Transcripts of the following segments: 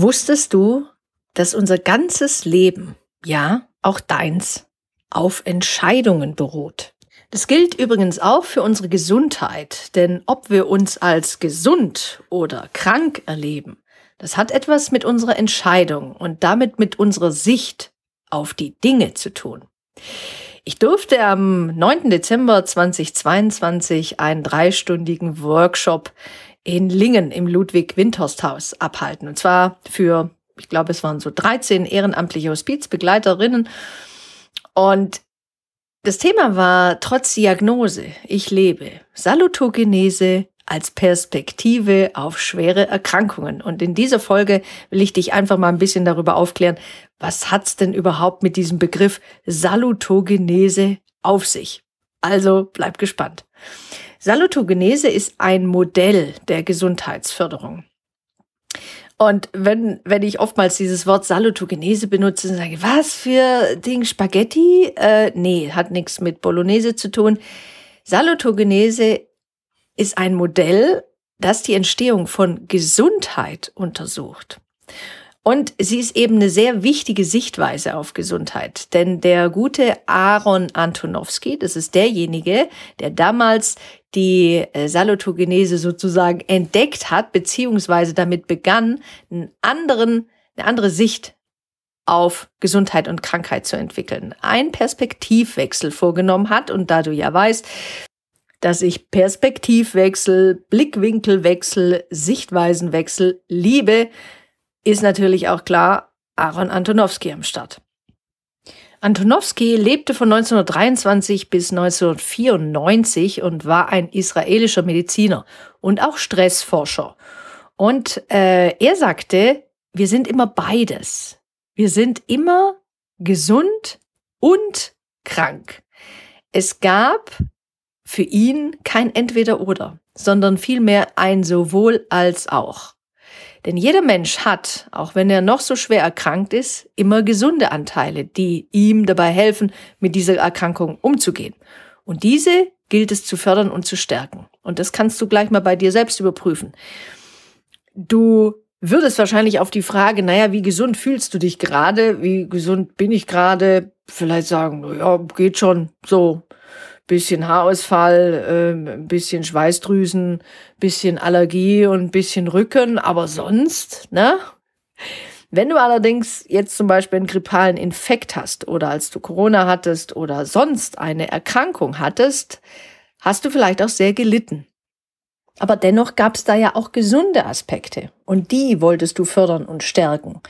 Wusstest du, dass unser ganzes Leben, ja, auch deins, auf Entscheidungen beruht? Das gilt übrigens auch für unsere Gesundheit, denn ob wir uns als gesund oder krank erleben, das hat etwas mit unserer Entscheidung und damit mit unserer Sicht auf die Dinge zu tun. Ich durfte am 9. Dezember 2022 einen dreistündigen Workshop in Lingen im Ludwig-Windhorst-Haus abhalten. Und zwar für, ich glaube, es waren so 13 ehrenamtliche Hospizbegleiterinnen. Und das Thema war trotz Diagnose, ich lebe, Salutogenese als Perspektive auf schwere Erkrankungen. Und in dieser Folge will ich dich einfach mal ein bisschen darüber aufklären, was hat's denn überhaupt mit diesem Begriff Salutogenese auf sich? Also bleib gespannt. Salutogenese ist ein Modell der Gesundheitsförderung. Und wenn, wenn ich oftmals dieses Wort Salutogenese benutze, sage ich, was für Ding, Spaghetti? Äh, nee, hat nichts mit Bolognese zu tun. Salutogenese ist ein Modell, das die Entstehung von Gesundheit untersucht. Und sie ist eben eine sehr wichtige Sichtweise auf Gesundheit, denn der gute Aaron Antonowski, das ist derjenige, der damals die äh, Salutogenese sozusagen entdeckt hat, beziehungsweise damit begann, einen anderen, eine andere Sicht auf Gesundheit und Krankheit zu entwickeln, einen Perspektivwechsel vorgenommen hat. Und da du ja weißt, dass ich Perspektivwechsel, Blickwinkelwechsel, Sichtweisenwechsel liebe, ist natürlich auch klar Aaron Antonowski am Start. Antonowski lebte von 1923 bis 1994 und war ein israelischer Mediziner und auch Stressforscher. Und äh, er sagte, wir sind immer beides. Wir sind immer gesund und krank. Es gab für ihn kein Entweder-Oder, sondern vielmehr ein sowohl als auch. Denn jeder Mensch hat, auch wenn er noch so schwer erkrankt ist, immer gesunde Anteile, die ihm dabei helfen, mit dieser Erkrankung umzugehen. Und diese gilt es zu fördern und zu stärken. Und das kannst du gleich mal bei dir selbst überprüfen. Du würdest wahrscheinlich auf die Frage, naja, wie gesund fühlst du dich gerade? Wie gesund bin ich gerade? Vielleicht sagen, ja, geht schon so bisschen Haarausfall, äh, bisschen Schweißdrüsen, bisschen Allergie und bisschen Rücken, aber sonst, ne? Wenn du allerdings jetzt zum Beispiel einen grippalen Infekt hast oder als du Corona hattest oder sonst eine Erkrankung hattest, hast du vielleicht auch sehr gelitten. Aber dennoch gab es da ja auch gesunde Aspekte und die wolltest du fördern und stärken.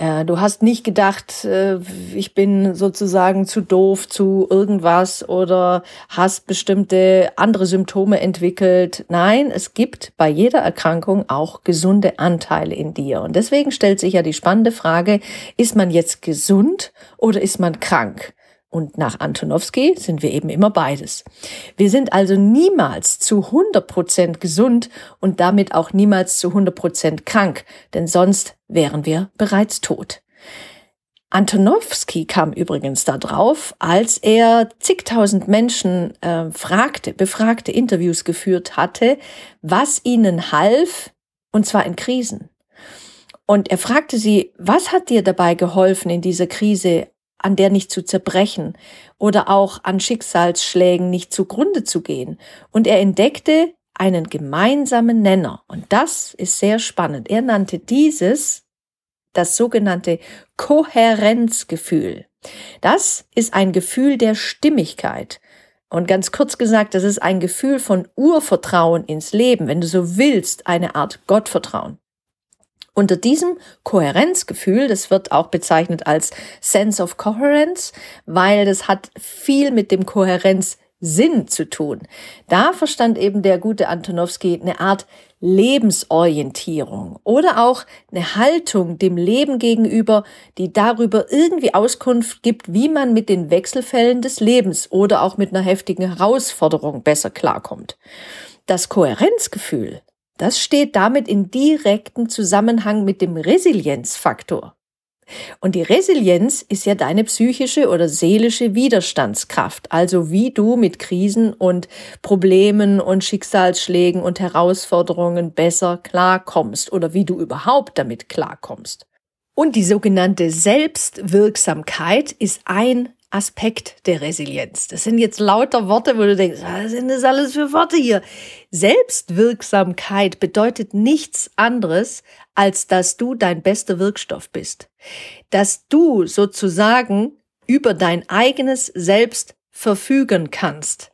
Äh, du hast nicht gedacht, äh, ich bin sozusagen zu doof zu irgendwas oder hast bestimmte andere Symptome entwickelt. Nein, es gibt bei jeder Erkrankung auch gesunde Anteile in dir. Und deswegen stellt sich ja die spannende Frage, ist man jetzt gesund oder ist man krank? Und nach Antonowski sind wir eben immer beides. Wir sind also niemals zu 100 Prozent gesund und damit auch niemals zu 100 Prozent krank, denn sonst wären wir bereits tot. Antonowski kam übrigens da drauf, als er zigtausend Menschen äh, fragte, befragte, Interviews geführt hatte, was ihnen half, und zwar in Krisen. Und er fragte sie, was hat dir dabei geholfen, in dieser Krise an der nicht zu zerbrechen oder auch an Schicksalsschlägen nicht zugrunde zu gehen. Und er entdeckte einen gemeinsamen Nenner. Und das ist sehr spannend. Er nannte dieses das sogenannte Kohärenzgefühl. Das ist ein Gefühl der Stimmigkeit. Und ganz kurz gesagt, das ist ein Gefühl von Urvertrauen ins Leben, wenn du so willst, eine Art Gottvertrauen. Unter diesem Kohärenzgefühl, das wird auch bezeichnet als Sense of Coherence, weil das hat viel mit dem Kohärenz Sinn zu tun. Da verstand eben der gute Antonowski eine Art Lebensorientierung oder auch eine Haltung dem Leben gegenüber, die darüber irgendwie Auskunft gibt, wie man mit den Wechselfällen des Lebens oder auch mit einer heftigen Herausforderung besser klarkommt. Das Kohärenzgefühl, das steht damit in direktem Zusammenhang mit dem Resilienzfaktor. Und die Resilienz ist ja deine psychische oder seelische Widerstandskraft, also wie du mit Krisen und Problemen und Schicksalsschlägen und Herausforderungen besser klarkommst oder wie du überhaupt damit klarkommst. Und die sogenannte Selbstwirksamkeit ist ein Aspekt der Resilienz. Das sind jetzt lauter Worte, wo du denkst, was sind das alles für Worte hier? Selbstwirksamkeit bedeutet nichts anderes, als dass du dein bester Wirkstoff bist. Dass du sozusagen über dein eigenes Selbst verfügen kannst.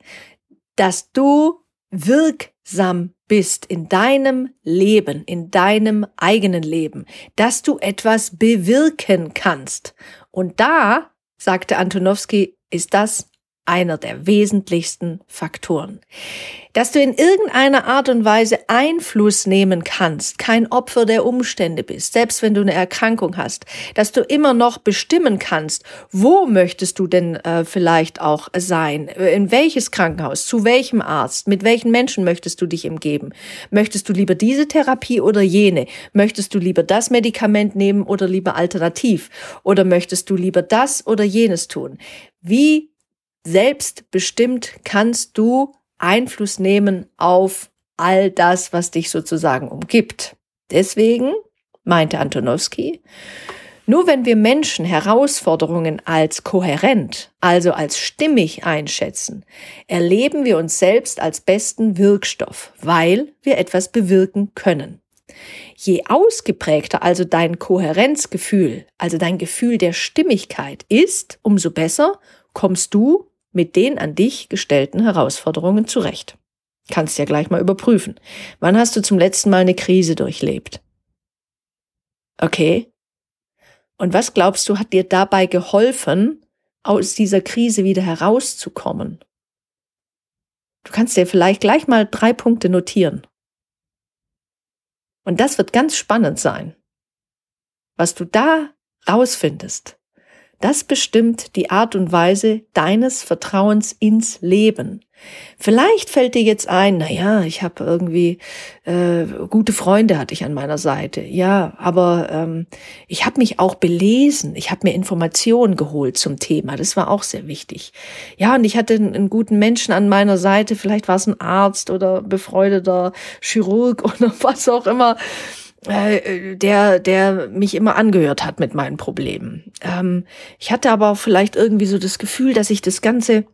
Dass du wirksam bist in deinem Leben, in deinem eigenen Leben. Dass du etwas bewirken kannst. Und da sagte Antonowski, ist das einer der wesentlichsten Faktoren. Dass du in irgendeiner Art und Weise Einfluss nehmen kannst, kein Opfer der Umstände bist, selbst wenn du eine Erkrankung hast, dass du immer noch bestimmen kannst, wo möchtest du denn äh, vielleicht auch sein, in welches Krankenhaus, zu welchem Arzt, mit welchen Menschen möchtest du dich umgeben, möchtest du lieber diese Therapie oder jene, möchtest du lieber das Medikament nehmen oder lieber alternativ? Oder möchtest du lieber das oder jenes tun. Wie selbstbestimmt kannst du Einfluss nehmen auf all das, was dich sozusagen umgibt. Deswegen, meinte Antonowski, nur wenn wir Menschen Herausforderungen als kohärent, also als stimmig einschätzen, erleben wir uns selbst als besten Wirkstoff, weil wir etwas bewirken können. Je ausgeprägter also dein Kohärenzgefühl, also dein Gefühl der Stimmigkeit ist, umso besser kommst du mit den an dich gestellten Herausforderungen zurecht. Kannst ja gleich mal überprüfen. Wann hast du zum letzten Mal eine Krise durchlebt? Okay. Und was glaubst du, hat dir dabei geholfen, aus dieser Krise wieder herauszukommen? Du kannst dir vielleicht gleich mal drei Punkte notieren. Und das wird ganz spannend sein, was du da rausfindest. Das bestimmt die Art und Weise deines Vertrauens ins Leben. Vielleicht fällt dir jetzt ein, na ja, ich habe irgendwie äh, gute Freunde hatte ich an meiner Seite. Ja, aber ähm, ich habe mich auch belesen. Ich habe mir Informationen geholt zum Thema. Das war auch sehr wichtig. Ja, und ich hatte einen, einen guten Menschen an meiner Seite. Vielleicht war es ein Arzt oder befreundeter Chirurg oder was auch immer äh, der, der mich immer angehört hat mit meinen Problemen. Ähm, ich hatte aber auch vielleicht irgendwie so das Gefühl, dass ich das Ganze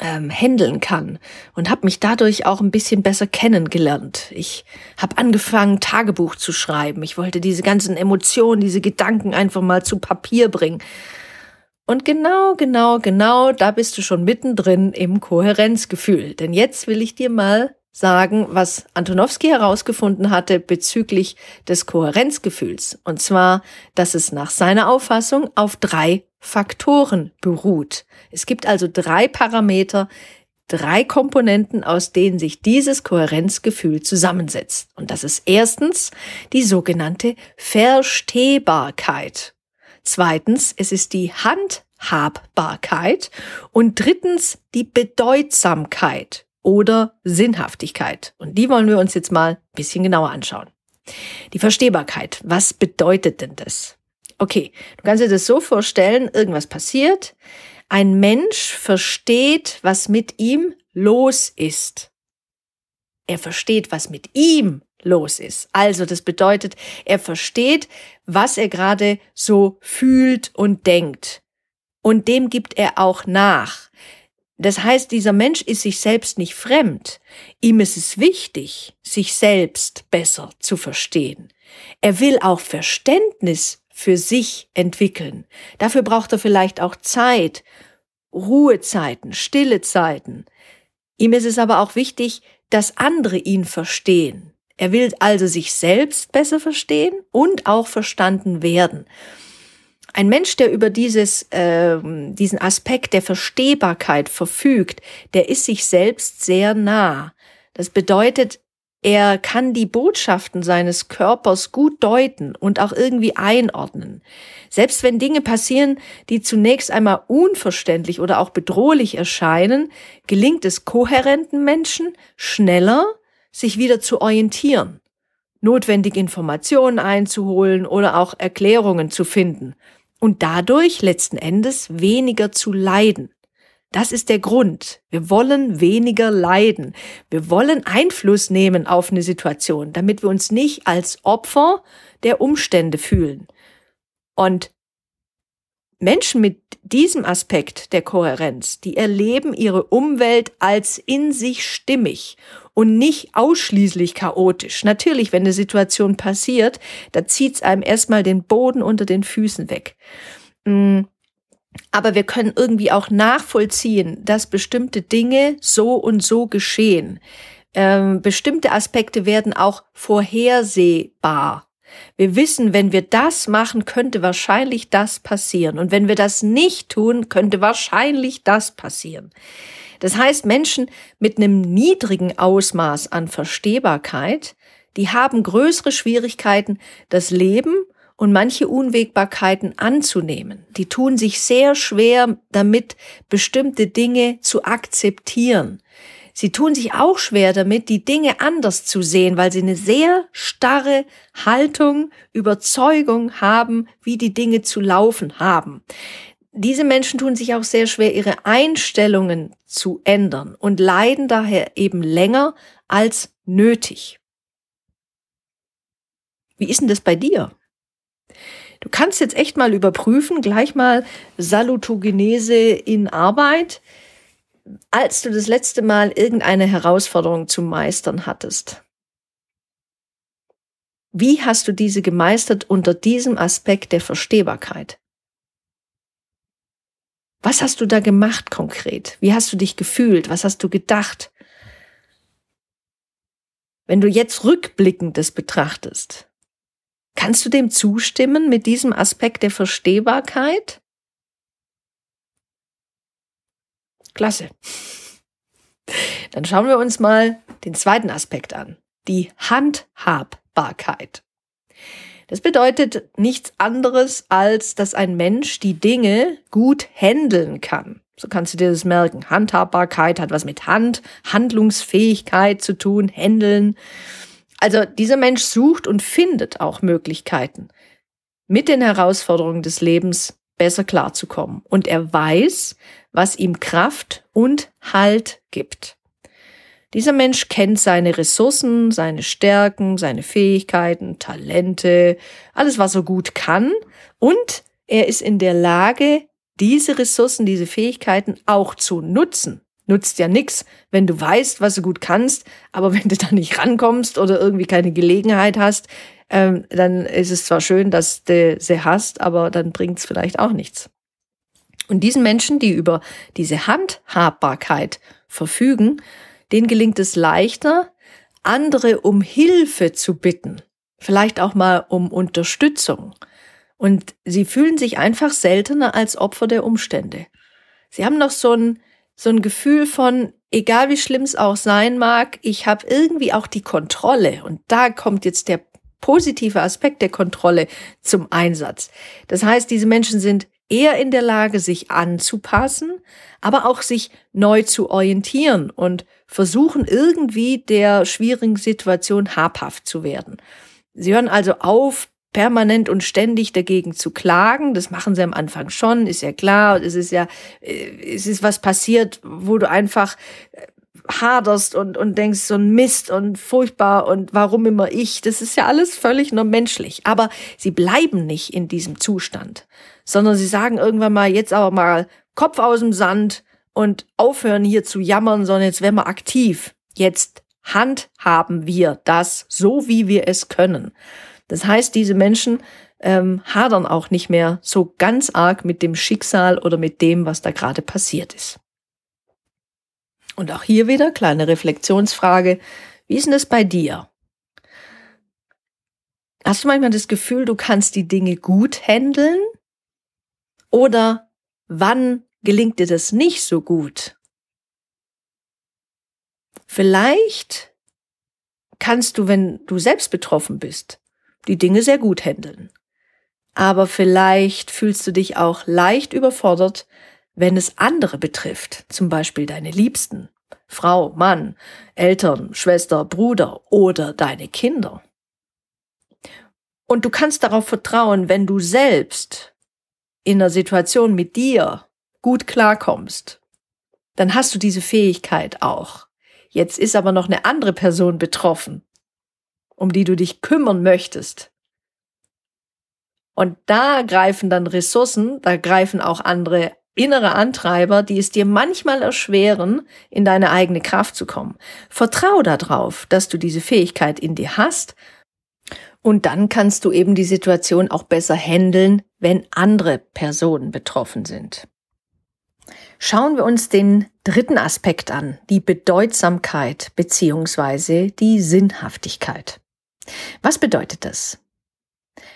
ähm, handeln kann und habe mich dadurch auch ein bisschen besser kennengelernt. Ich habe angefangen, Tagebuch zu schreiben. Ich wollte diese ganzen Emotionen, diese Gedanken einfach mal zu Papier bringen. Und genau, genau, genau, da bist du schon mittendrin im Kohärenzgefühl. Denn jetzt will ich dir mal sagen, was Antonowski herausgefunden hatte bezüglich des Kohärenzgefühls. Und zwar, dass es nach seiner Auffassung auf drei Faktoren beruht. Es gibt also drei Parameter, drei Komponenten, aus denen sich dieses Kohärenzgefühl zusammensetzt. Und das ist erstens die sogenannte Verstehbarkeit. Zweitens, es ist die Handhabbarkeit. Und drittens, die Bedeutsamkeit oder Sinnhaftigkeit. Und die wollen wir uns jetzt mal ein bisschen genauer anschauen. Die Verstehbarkeit. Was bedeutet denn das? Okay, du kannst dir das so vorstellen, irgendwas passiert. Ein Mensch versteht, was mit ihm los ist. Er versteht, was mit ihm los ist. Also das bedeutet, er versteht, was er gerade so fühlt und denkt. Und dem gibt er auch nach. Das heißt, dieser Mensch ist sich selbst nicht fremd. Ihm ist es wichtig, sich selbst besser zu verstehen. Er will auch Verständnis für sich entwickeln. Dafür braucht er vielleicht auch Zeit, Ruhezeiten, stille Zeiten. Ihm ist es aber auch wichtig, dass andere ihn verstehen. Er will also sich selbst besser verstehen und auch verstanden werden. Ein Mensch, der über dieses, äh, diesen Aspekt der Verstehbarkeit verfügt, der ist sich selbst sehr nah. Das bedeutet, er kann die Botschaften seines Körpers gut deuten und auch irgendwie einordnen. Selbst wenn Dinge passieren, die zunächst einmal unverständlich oder auch bedrohlich erscheinen, gelingt es kohärenten Menschen schneller, sich wieder zu orientieren, notwendige Informationen einzuholen oder auch Erklärungen zu finden und dadurch letzten Endes weniger zu leiden. Das ist der Grund. Wir wollen weniger leiden. Wir wollen Einfluss nehmen auf eine Situation, damit wir uns nicht als Opfer der Umstände fühlen. Und Menschen mit diesem Aspekt der Kohärenz, die erleben ihre Umwelt als in sich stimmig und nicht ausschließlich chaotisch. Natürlich, wenn eine Situation passiert, da zieht's einem erstmal den Boden unter den Füßen weg. Mm, aber wir können irgendwie auch nachvollziehen, dass bestimmte Dinge so und so geschehen. Ähm, bestimmte Aspekte werden auch vorhersehbar. Wir wissen, wenn wir das machen, könnte wahrscheinlich das passieren. Und wenn wir das nicht tun, könnte wahrscheinlich das passieren. Das heißt, Menschen mit einem niedrigen Ausmaß an Verstehbarkeit, die haben größere Schwierigkeiten, das Leben und manche Unwägbarkeiten anzunehmen. Die tun sich sehr schwer damit, bestimmte Dinge zu akzeptieren. Sie tun sich auch schwer damit, die Dinge anders zu sehen, weil sie eine sehr starre Haltung, Überzeugung haben, wie die Dinge zu laufen haben. Diese Menschen tun sich auch sehr schwer, ihre Einstellungen zu ändern und leiden daher eben länger als nötig. Wie ist denn das bei dir? Du kannst jetzt echt mal überprüfen, gleich mal Salutogenese in Arbeit, als du das letzte Mal irgendeine Herausforderung zu meistern hattest. Wie hast du diese gemeistert unter diesem Aspekt der Verstehbarkeit? Was hast du da gemacht konkret? Wie hast du dich gefühlt? Was hast du gedacht? Wenn du jetzt rückblickend das betrachtest, Kannst du dem zustimmen mit diesem Aspekt der Verstehbarkeit? Klasse. Dann schauen wir uns mal den zweiten Aspekt an, die Handhabbarkeit. Das bedeutet nichts anderes, als dass ein Mensch die Dinge gut handeln kann. So kannst du dir das merken. Handhabbarkeit hat was mit Hand, Handlungsfähigkeit zu tun, handeln. Also dieser Mensch sucht und findet auch Möglichkeiten, mit den Herausforderungen des Lebens besser klarzukommen. Und er weiß, was ihm Kraft und Halt gibt. Dieser Mensch kennt seine Ressourcen, seine Stärken, seine Fähigkeiten, Talente, alles, was er gut kann. Und er ist in der Lage, diese Ressourcen, diese Fähigkeiten auch zu nutzen nutzt ja nix, wenn du weißt, was du gut kannst, aber wenn du da nicht rankommst oder irgendwie keine Gelegenheit hast, ähm, dann ist es zwar schön, dass du sie hast, aber dann bringt es vielleicht auch nichts. Und diesen Menschen, die über diese Handhabbarkeit verfügen, denen gelingt es leichter, andere um Hilfe zu bitten, vielleicht auch mal um Unterstützung. Und sie fühlen sich einfach seltener als Opfer der Umstände. Sie haben noch so ein so ein Gefühl von, egal wie schlimm es auch sein mag, ich habe irgendwie auch die Kontrolle. Und da kommt jetzt der positive Aspekt der Kontrolle zum Einsatz. Das heißt, diese Menschen sind eher in der Lage, sich anzupassen, aber auch sich neu zu orientieren und versuchen irgendwie der schwierigen Situation habhaft zu werden. Sie hören also auf, permanent und ständig dagegen zu klagen. Das machen sie am Anfang schon, ist ja klar. Es ist ja, äh, es ist was passiert, wo du einfach äh, haderst und, und denkst, so ein Mist und furchtbar und warum immer ich. Das ist ja alles völlig nur menschlich. Aber sie bleiben nicht in diesem Zustand, sondern sie sagen irgendwann mal, jetzt aber mal Kopf aus dem Sand und aufhören hier zu jammern, sondern jetzt werden wir aktiv. Jetzt handhaben wir das so, wie wir es können. Das heißt, diese Menschen ähm, hadern auch nicht mehr so ganz arg mit dem Schicksal oder mit dem, was da gerade passiert ist. Und auch hier wieder kleine Reflexionsfrage. Wie ist denn das bei dir? Hast du manchmal das Gefühl, du kannst die Dinge gut handeln? Oder wann gelingt dir das nicht so gut? Vielleicht kannst du, wenn du selbst betroffen bist, die Dinge sehr gut handeln. Aber vielleicht fühlst du dich auch leicht überfordert, wenn es andere betrifft, zum Beispiel deine Liebsten, Frau, Mann, Eltern, Schwester, Bruder oder deine Kinder. Und du kannst darauf vertrauen, wenn du selbst in einer Situation mit dir gut klarkommst, dann hast du diese Fähigkeit auch. Jetzt ist aber noch eine andere Person betroffen, um die du dich kümmern möchtest. Und da greifen dann Ressourcen, da greifen auch andere innere Antreiber, die es dir manchmal erschweren, in deine eigene Kraft zu kommen. Vertrau darauf, dass du diese Fähigkeit in dir hast und dann kannst du eben die Situation auch besser handeln, wenn andere Personen betroffen sind. Schauen wir uns den dritten Aspekt an, die Bedeutsamkeit beziehungsweise die Sinnhaftigkeit. Was bedeutet das?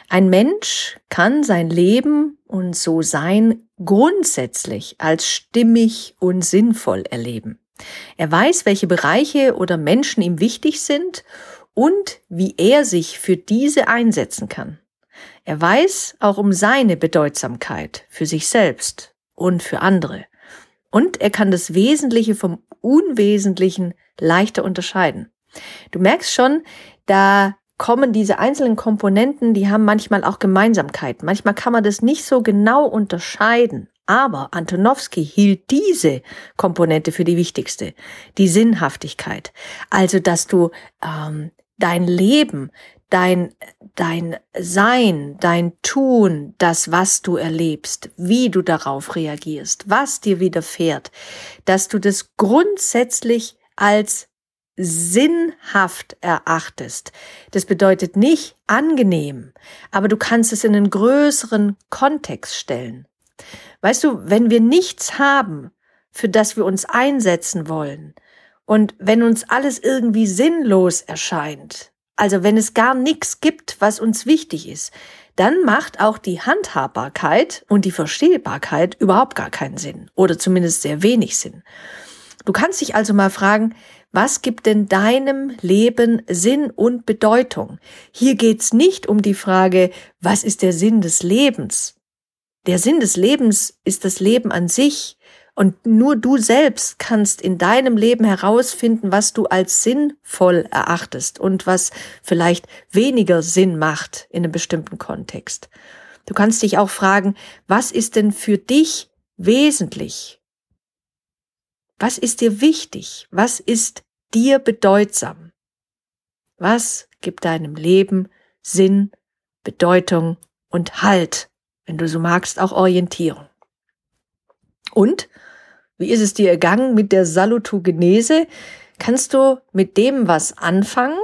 Ein Mensch kann sein Leben und so sein grundsätzlich als stimmig und sinnvoll erleben. Er weiß, welche Bereiche oder Menschen ihm wichtig sind und wie er sich für diese einsetzen kann. Er weiß auch um seine Bedeutsamkeit für sich selbst und für andere. Und er kann das Wesentliche vom Unwesentlichen leichter unterscheiden. Du merkst schon, da kommen diese einzelnen Komponenten, die haben manchmal auch Gemeinsamkeiten. Manchmal kann man das nicht so genau unterscheiden. Aber Antonowski hielt diese Komponente für die wichtigste, die Sinnhaftigkeit. Also, dass du ähm, dein Leben, dein, dein Sein, dein Tun, das, was du erlebst, wie du darauf reagierst, was dir widerfährt, dass du das grundsätzlich als sinnhaft erachtest. Das bedeutet nicht angenehm, aber du kannst es in einen größeren Kontext stellen. Weißt du, wenn wir nichts haben, für das wir uns einsetzen wollen, und wenn uns alles irgendwie sinnlos erscheint, also wenn es gar nichts gibt, was uns wichtig ist, dann macht auch die Handhabbarkeit und die Verstehbarkeit überhaupt gar keinen Sinn oder zumindest sehr wenig Sinn. Du kannst dich also mal fragen, was gibt denn deinem Leben Sinn und Bedeutung? Hier geht's nicht um die Frage, was ist der Sinn des Lebens? Der Sinn des Lebens ist das Leben an sich, und nur du selbst kannst in deinem Leben herausfinden, was du als sinnvoll erachtest und was vielleicht weniger Sinn macht in einem bestimmten Kontext. Du kannst dich auch fragen, was ist denn für dich wesentlich? Was ist dir wichtig? Was ist dir bedeutsam? Was gibt deinem Leben Sinn, Bedeutung und Halt, wenn du so magst, auch Orientierung? Und wie ist es dir ergangen mit der Salutogenese? Kannst du mit dem was anfangen?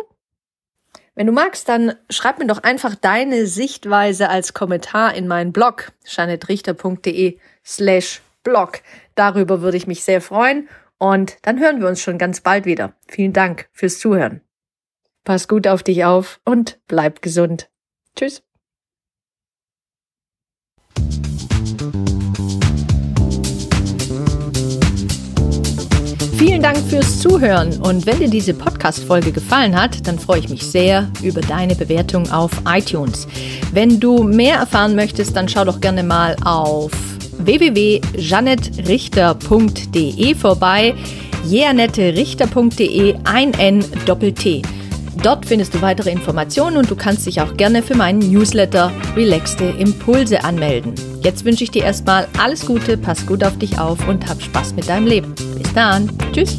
Wenn du magst, dann schreib mir doch einfach deine Sichtweise als Kommentar in meinen Blog, janettrichter.de slash blog. Darüber würde ich mich sehr freuen und dann hören wir uns schon ganz bald wieder. Vielen Dank fürs Zuhören. Pass gut auf dich auf und bleib gesund. Tschüss. Vielen Dank fürs Zuhören und wenn dir diese Podcast-Folge gefallen hat, dann freue ich mich sehr über deine Bewertung auf iTunes. Wenn du mehr erfahren möchtest, dann schau doch gerne mal auf www.janettrichter.de vorbei. jeanetterichter.de ein N Doppel T. Dort findest du weitere Informationen und du kannst dich auch gerne für meinen Newsletter Relaxte Impulse anmelden. Jetzt wünsche ich dir erstmal alles Gute, pass gut auf dich auf und hab Spaß mit deinem Leben. Bis dann. Tschüss.